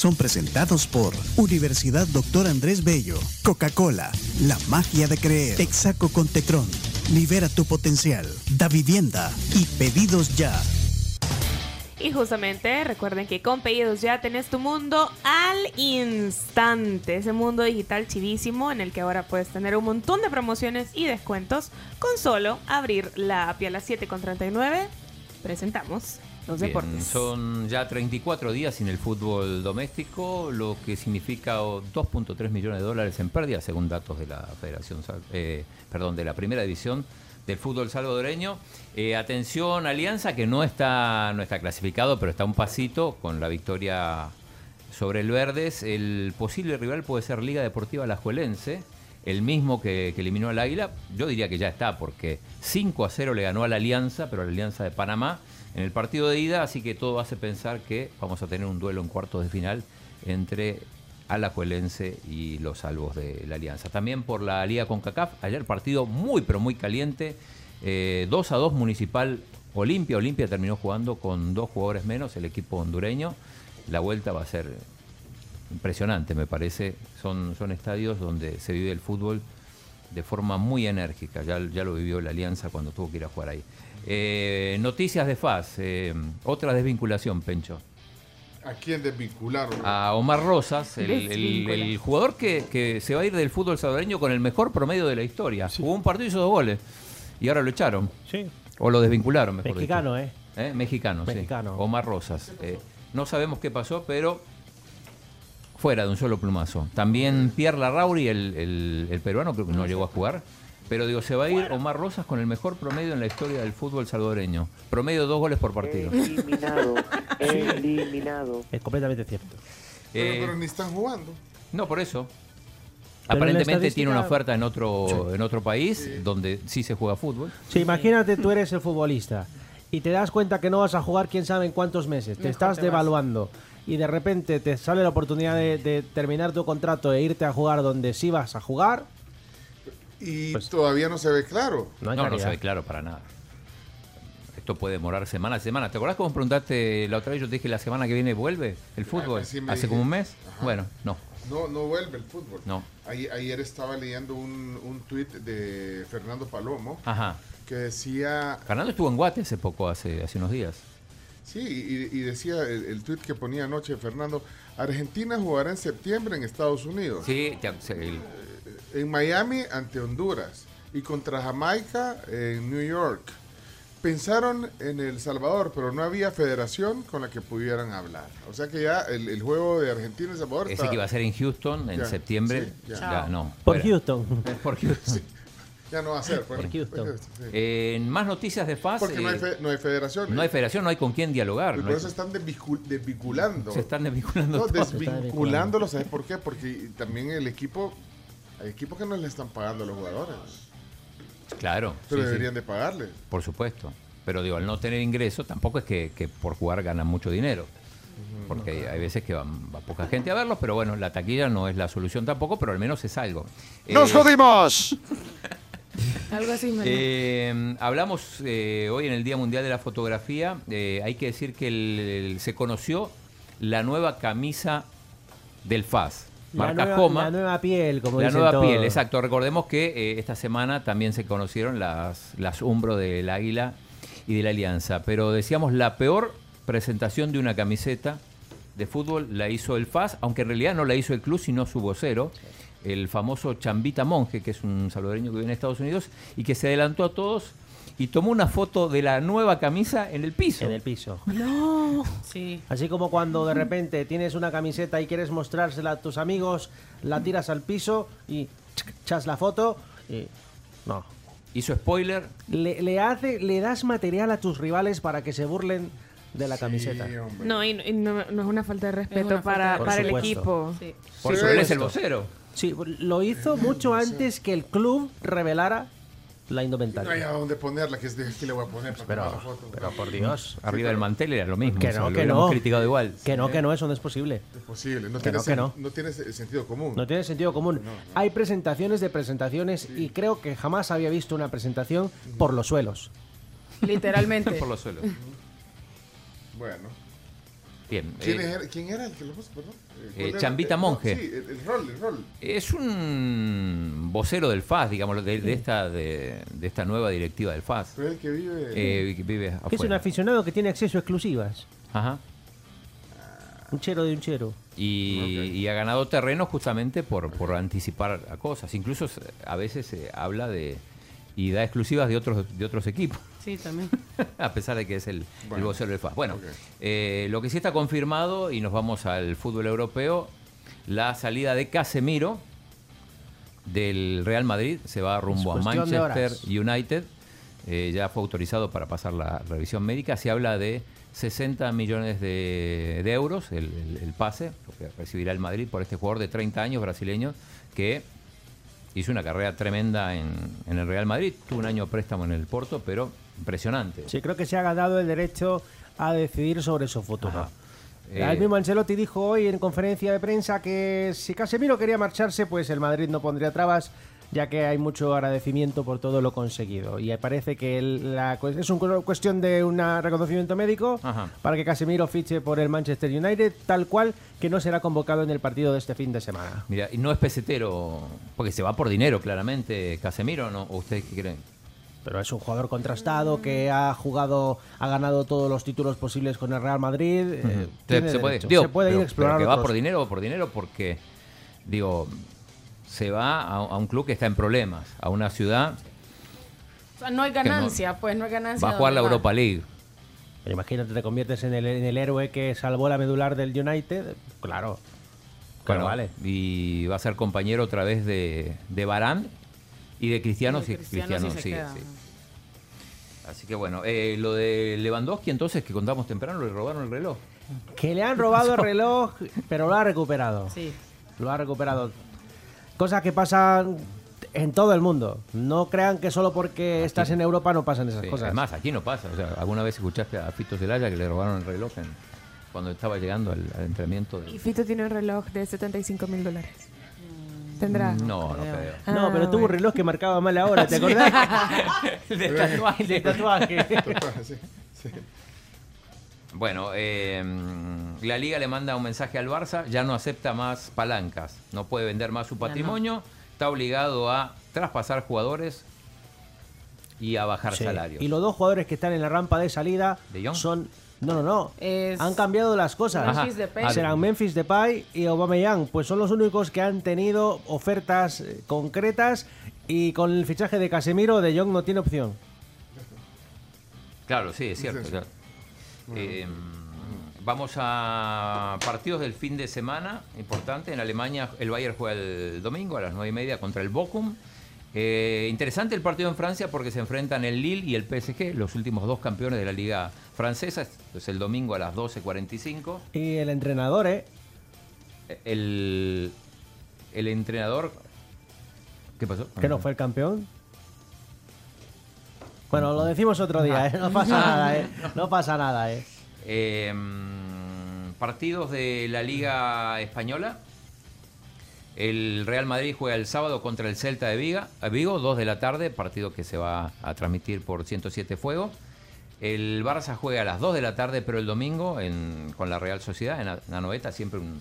son presentados por Universidad Doctor Andrés Bello, Coca-Cola, La Magia de Creer, Texaco con Tecron, Libera tu Potencial, Da Vivienda y Pedidos Ya. Y justamente recuerden que con Pedidos Ya tenés tu mundo al instante. Ese mundo digital chivísimo en el que ahora puedes tener un montón de promociones y descuentos con solo abrir la API a las 7.39. Presentamos los Bien, deportes. son ya 34 días sin el fútbol doméstico, lo que significa oh, 2.3 millones de dólares en pérdida, según datos de la Federación, eh, perdón, de la Primera División del fútbol salvadoreño. Eh, atención, Alianza, que no está, no está clasificado, pero está un pasito con la victoria sobre el Verdes. El posible rival puede ser Liga Deportiva Alajuelense, el mismo que, que eliminó al Águila. Yo diría que ya está, porque 5 a 0 le ganó a la Alianza, pero a la Alianza de Panamá en el partido de ida, así que todo hace pensar que vamos a tener un duelo en cuartos de final entre Alajuelense y los salvos de la Alianza. También por la Liga CONCACAF, ayer partido muy pero muy caliente, eh, 2 a 2 Municipal Olimpia. Olimpia terminó jugando con dos jugadores menos, el equipo hondureño. La vuelta va a ser impresionante, me parece. Son, son estadios donde se vive el fútbol de forma muy enérgica. Ya, ya lo vivió la Alianza cuando tuvo que ir a jugar ahí. Eh, noticias de FAS, eh, otra desvinculación, Pencho. ¿A quién desvincularon? A Omar Rosas, el, el- Desvíncula. el jugador que, que se va a ir del fútbol salvadoreño con el mejor promedio de la historia. Jugó un partido y hizo dos goles. Y ahora lo echaron. Sí. O lo desvincularon, mejor Mexicano, dicho. ¿eh? ¿Eh? Mexicano, sí. Mexicano. Omar Rosas. Eh, no sabemos qué pasó, pero fuera de un solo plumazo. También Pierre Larrauri, el, el- el peruano, creo que no llegó a jugar. Pero digo, se va a ir Omar Rosas con el mejor promedio en la historia del fútbol salvadoreño. Promedio de dos goles por partido. Eliminado, eliminado. Es completamente cierto. Pero, Eh, pero ni están jugando. no, por eso. Pero Aparentemente tiene una oferta en otro, en otro país donde sí se juega fútbol. Sí, imagínate tú eres el futbolista y te das cuenta que no vas a jugar quién sabe en cuántos meses. Te Mejor estás te vas. devaluando y de repente te sale la oportunidad de, de terminar tu contrato e irte a jugar donde sí vas a jugar. Y Pues- todavía no se ve claro. No hay No, se ve claro para nada. Esto puede demorar semana a semana. ¿Te acordás cómo preguntaste la otra vez? Yo te dije la semana que viene vuelve el fútbol. sí Hace como un mes. Ajá. Bueno, no. No, no vuelve el fútbol. No. Ayer, ayer estaba leyendo un, un tuit de Fernando Palomo Ajá. que decía, Fernando estuvo en Guate hace poco, hace, hace unos días. sí, y, y decía el, el tuit que ponía anoche Fernando, Argentina jugará en septiembre en Estados Unidos, Sí, el- en Miami ante Honduras y contra Jamaica en New York. Pensaron en El Salvador, pero no había federación con la que pudieran hablar. O sea que ya el, el juego de Argentina y El Salvador ese está- que iba a ser en Houston en Ya, septiembre. sí, ya. ya, no. Por fuera. Houston. Por Houston. ya no va a ser. pues. Por Houston. Sí. Eh, en más noticias de FAS. Porque no hay, eh, fe- no hay federación. no hay federación, no hay con quién dialogar. Y no por hay- eso están desvincul- desvinculando. se están desvinculando No, desvinculándolo, ¿sabes por qué? Porque también el equipo, hay equipos que no le están pagando a los jugadores, Claro. pero sí, sí. deberían de pagarle. Por supuesto. Pero digo, al no tener ingreso, tampoco es que, que por jugar ganan mucho dinero. Porque hay, hay veces que van, va poca gente a verlos, pero bueno, la taquilla no es la solución tampoco, pero al menos es algo. ¡Nos Eh, jodimos! Algo así, eh, hablamos eh, hoy en el Día Mundial de la Fotografía. eh, hay que decir que el- el- se conoció la nueva camisa del FAS. Marca nueva, Coma. la nueva piel, como La dicen nueva piel, exacto. Recordemos que eh, esta semana también se conocieron las, las Umbro del Águila y de la Alianza. Pero decíamos, la peor presentación de una camiseta de fútbol la hizo el FAS, aunque en realidad no la hizo el club, sino su vocero, el famoso Chambita Monje, que es un salvadoreño que vive en Estados Unidos, y que se adelantó a todos y tomó una foto de la nueva camisa en el piso. En el piso. No. Sí. Así como cuando de repente tienes una camiseta y quieres mostrársela a tus amigos, la tiras al piso y echas la foto y no. Hizo spoiler, Le, le hace, le das material a tus rivales para que se burlen de la camiseta. Sí, hombre. No, y, y no, no es una falta de respeto para, de para el supuesto. equipo. Sí. por Sí, es el vocero. Sí, lo hizo mucho antes que el club revelara la No hay indumentaria. a dónde ponerla, que es de aquí le voy a poner para Pero, tomar la foto. pero por Dios. Arriba del mantel era lo mismo. Que o sea, no, lo que no. criticado igual. Que no, que no, eso no es posible. Es posible, no Que tiene, no, que sen- no. no tiene se- sentido común. No tiene sentido común. Hay presentaciones de presentaciones y creo que jamás había visto una presentación por los suelos. Literalmente. Por los suelos. Bueno. Bien. ¿Quién, eh, era, quién era el que lo puso, perdón? Eh. Chambita no, Monje. Sí, el, el rol, el rol. Es un vocero del FAS, digamos, de, de esta, de, de esta nueva directiva del FAS. Pero el que vive... Eh, que vive Que es un aficionado que tiene acceso a exclusivas. Ajá. Un chero de un chero. Y, y ha ganado terreno justamente por, por anticipar a cosas. Incluso a veces se habla de y da exclusivas de otros de otros equipos, Sí, también. a pesar de que es el, el vocero del FAS. Bueno, eh, lo que sí está confirmado, y nos vamos al fútbol europeo, la salida de Casemiro del Real Madrid, se va rumbo a Manchester. United, eh, ya fue autorizado para pasar la revisión médica, se habla de 60 millones de, de euros el, el- el pase, lo que recibirá el Madrid por este jugador de 30 años brasileño que hizo una carrera tremenda en, en el Real Madrid, tuvo un año préstamo en el Porto, pero impresionante. Sí, creo que se ha ganado el derecho a decidir sobre su futuro. El Eh, mismo Ancelotti dijo hoy en conferencia de prensa que si Casemiro quería marcharse, pues el Madrid no pondría trabas, ya que hay mucho agradecimiento por todo lo conseguido. Y parece que el- la, cu- es una cuestión de un reconocimiento médico Ajá. para que Casemiro fiche por el Manchester United, tal cual que no será convocado en el partido de este fin de semana. Mira, y no es pesetero, porque se va por dinero, claramente, Casemiro, ¿no? ¿O ustedes qué creen? Pero es un jugador contrastado que ha jugado, ha ganado todos los títulos posibles con el Real Madrid. eh, Se- tiene se, puede, digo, se puede ir pero- pero que va otros- por dinero o por dinero porque, digo, se va a, a un club que está en problemas, a una ciudad, O sea, no hay ganancia, pues no hay ganancia. va a jugar la Europa League. Pero imagínate, te conviertes en el, en el héroe que salvó la medular del United. Claro. Claro, Bueno, vale. Y va a ser compañero otra vez de, de Barán y de Cristiano, De si Cristiano sí sí. Así que bueno, eh, lo de Lewandowski entonces, que contamos temprano, le robaron el reloj. Que le han robado el reloj, pero lo ha recuperado. Sí. Lo ha recuperado. Cosas que pasan en todo el mundo. No crean que solo porque estás en Europa no pasan esas Sí, cosas. Además, aquí no pasa. O sea, ¿alguna vez escuchaste a Fito Zelaya que le robaron el reloj en- cuando estaba llegando al, al entrenamiento? de- Y Fito tiene un reloj de 75 mil dólares. ¿Tendrá? No, no creo. no, Ah, pero tuvo un reloj que marcaba mal la hora, ¿te acordás? De tatuaje. De tatuaje. Sí, sí. Bueno, eh, la liga le manda un mensaje al Barça, ya no acepta más palancas, no puede vender más su no. patrimonio, está obligado a traspasar jugadores y a bajar Sí. salarios. Y los dos jugadores que están en la rampa de salida ¿De son. No, no, no. Es- Han cambiado las cosas. Memphis Depay. Serán Memphis Depay y Aubameyang, pues son los únicos que han tenido ofertas eh, concretas y con el fichaje de Casemiro de Jong no tiene opción. Claro, sí, es cierto. Sí, sí. claro. Eh, vamos a partidos del fin de semana, importante. En Alemania el Bayern juega el domingo a las 9 y media contra el Bochum. Eh, interesante el partido en Francia porque se enfrentan el Lille y el PSG, los últimos dos campeones de la liga francesa. Es el domingo a las 12.45. Y el entrenador, ¿eh? El, el entrenador... ¿Qué pasó? Que no fue el campeón. Bueno, lo decimos otro día, ¿eh? No pasa nada, ¿eh? No pasa nada, ¿eh? Eh, mm, partidos de la Liga Española. El Real Madrid juega el sábado contra el Celta de Viga, a Vigo, 2 de la tarde, partido que se va a transmitir por 107 Fuego. El Barça juega a las 2 de la tarde, pero el domingo en- con la Real Sociedad, en la- en Anoeta, siempre un,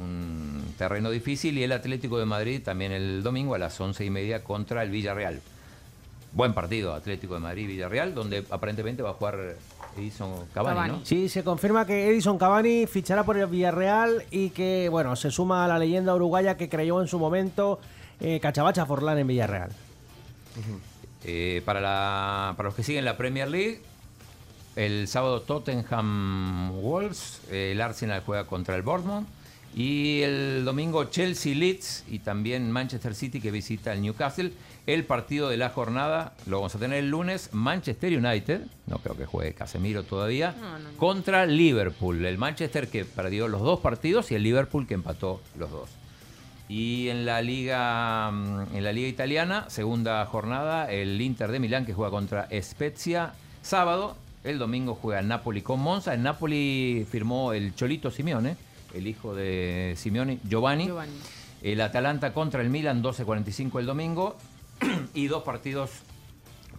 un terreno difícil. Y el Atlético de Madrid también el domingo a las 11 y media contra el Villarreal. Buen partido, Atlético de Madrid-Villarreal, donde aparentemente va a jugar Edison Cavani, Cavani. ¿no? Sí, se confirma que Edison Cavani fichará por el Villarreal y que, bueno, se suma a la leyenda uruguaya que creyó en su momento eh, Cachabacha Forlán en Villarreal. Eh, para, la, para los que siguen la Premier League, el sábado Tottenham Wolves, eh, el Arsenal juega contra el Bournemouth y el domingo Chelsea Leeds y también Manchester City que visita el Newcastle. El partido de la jornada lo vamos a tener el lunes, Manchester United, no creo que juegue Casemiro todavía, contra Liverpool. El Manchester que perdió los dos partidos y el Liverpool que empató los dos. Y en la liga mm, en la liga italiana, segunda jornada, el Inter de Milán que juega contra Spezia sábado, el domingo juega el Napoli con Monza. En Napoli firmó el Cholito Simeone, el hijo de Simeone, Giovanni. Giovanni. El Atalanta contra el Milan 12:45 el domingo y dos partidos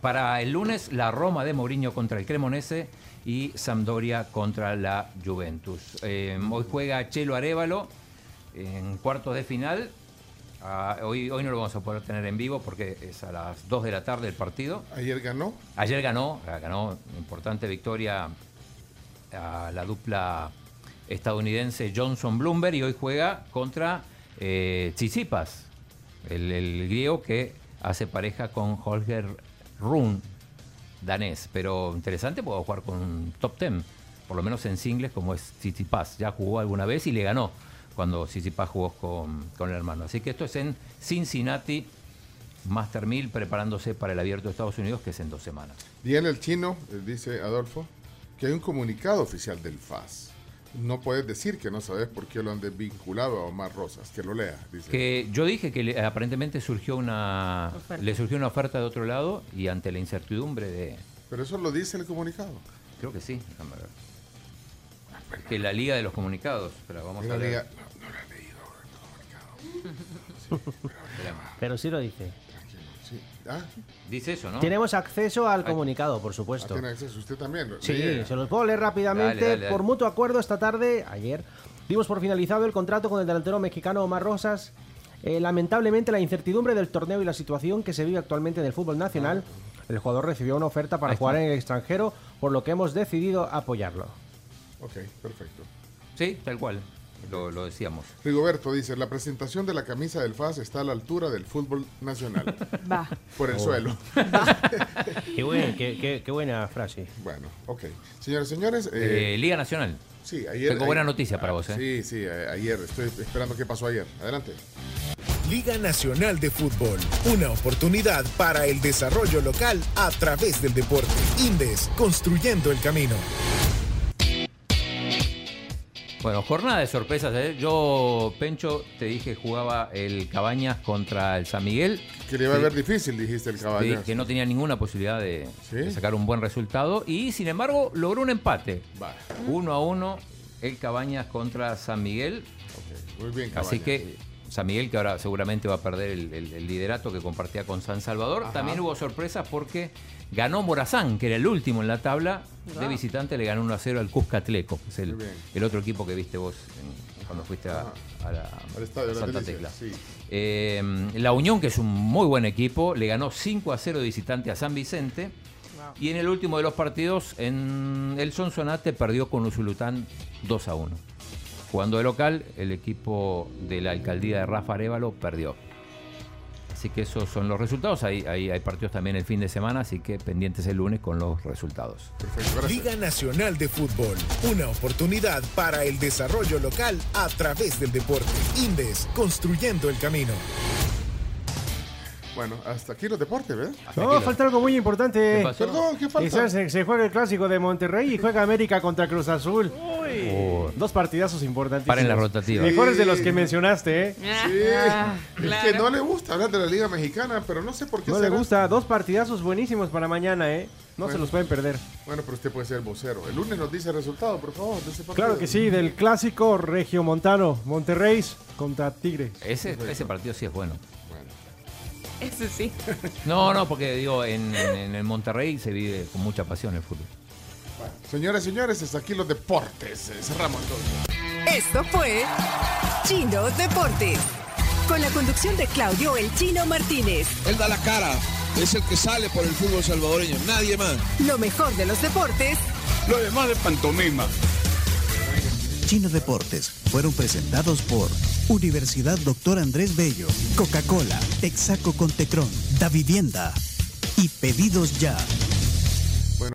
para el lunes, la Roma de Mourinho contra el Cremonese y Sampdoria contra la Juventus. Eh, hoy juega Chelo Arevalo en cuartos de final. Ah, hoy, hoy no lo vamos a poder tener en vivo porque es a las 2 de la tarde el partido. Ayer ganó. Ayer ganó, ganó importante victoria a la dupla estadounidense Johnson Bloomberg y hoy juega contra eh, Tsitsipas, el, griego que hace pareja con Holger Run, danés. Pero interesante, puedo jugar con un top 10, por lo menos en singles, como es Tsitsipas. Ya jugó alguna vez y le ganó cuando Tsitsipas jugó con, con el hermano. Así que esto es en Cincinnati, Master 1000, preparándose para el abierto de Estados Unidos, que es en dos semanas. Y en el chino, eh, dice Adolfo, que hay un comunicado oficial del FAS. No puedes decir que no sabes por qué lo han desvinculado a Omar Rosas. Que lo lea, dice. Que yo dije que le- aparentemente surgió una Oferta. le surgió una oferta de otro lado y ante la incertidumbre de Pero eso lo dice el comunicado. creo que sí, déjame ver. Que la liga de los comunicados, pero vamos La a liga- ver. no, no lo he leído el comunicado. Pero sí lo dice. Ah, Dice eso, ¿no? Tenemos acceso al Ay. comunicado, por ah, supuesto. tiene acceso usted también. Sí, lea. se los puedo leer rápidamente. Dale, dale, dale. Por mutuo acuerdo, esta tarde, ayer, dimos por finalizado el contrato con el delantero mexicano Omar Rosas. Eh, lamentablemente, la incertidumbre del torneo y la situación que se vive actualmente en el fútbol nacional, el jugador recibió una oferta para jugar en el extranjero, por lo que hemos decidido apoyarlo. Ok, perfecto. Sí, tal cual. Lo, lo decíamos. Rigoberto dice, la presentación de la camisa del FAS está a la altura del fútbol nacional. Va. por Oh. el suelo. Qué, buen- qué- qué- qué buena frase. Bueno, ok. Señores, señores. eh, Eh, liga Nacional. sí, ayer... tengo buena noticia para vos, ¿eh? Sí, sí, ayer. Estoy esperando qué pasó ayer. Adelante. Liga Nacional de Fútbol, una oportunidad para el desarrollo local a través del deporte. Indes, construyendo el camino. Bueno, jornada de sorpresas. ¿eh? Yo, Pencho, te dije jugaba el Cabañas contra el San Miguel. Que le iba a Sí. ver difícil, dijiste el Sí, caballo. que no tenía ninguna posibilidad de, ¿Sí? de sacar un buen resultado y sin embargo logró un empate. Va, Uno a uno el Cabañas contra San Miguel. ok, Muy bien, Así Cabañas. que San Miguel que ahora seguramente va a perder el, el- el liderato que compartía con San Salvador. Ajá. También hubo sorpresas porque ganó Morazán, que era el último en la tabla. De visitante le ganó 1 a 0 al Cuscatleco, que es el, el otro equipo que viste vos en- cuando fuiste a, la, Al estadio, a las Santa Tecla. sí. Eh, la Unión, que es un muy buen equipo, le ganó 5 a 0 de visitante a San Vicente. Y en el último de los partidos, en el Sonsonate perdió con Usulután 2 a 1. Jugando de local, el equipo de la alcaldía de Rafa Arevalo perdió. Así que esos son los resultados. Ahí, ahí hay partidos también el fin de semana, así que pendientes el lunes con los resultados. Perfecto. Liga Nacional de Fútbol, una oportunidad para el desarrollo local a través del deporte. Indes, construyendo el camino. Bueno, hasta aquí los deportes. Hasta No, falta algo muy importante. ¿Qué pasó? Perdón, ¿qué Y falta? se, se juega el clásico de Monterrey y juega América contra Cruz Azul. Oh, Dos partidazos importantísimos. Paren la rotativa. Mejores de los que mencionaste, ¿eh? Sí, Ah, es que no le gusta hablar de la Liga Mexicana, pero no sé por qué No le gusta. Dos partidazos buenísimos para mañana, ¿eh? No Bueno. se los pueden perder. Bueno, pero usted puede ser vocero. El lunes nos dice el resultado, por favor, de ese partido. Claro que sí, del clásico regiomontano. Monterrey contra Tigre. Ese, ese partido sí es bueno. Eso sí. No, no, porque digo, en, en- en el Monterrey se vive con mucha pasión el fútbol. bueno. Señores, señores, hasta aquí los deportes. Eh, Cerramos entonces. Esto fue Chino Deportes. Con la conducción de Claudio El Chino Martínez. Él da la cara, es el que sale por el fútbol salvadoreño, nadie más. Lo mejor de los deportes Lo demás de pantomima. Chino Deportes fueron presentados por Universidad Doctor Andrés Bello, Coca-Cola, Exaco con Tecron, Da Vivienda y Pedidos Ya.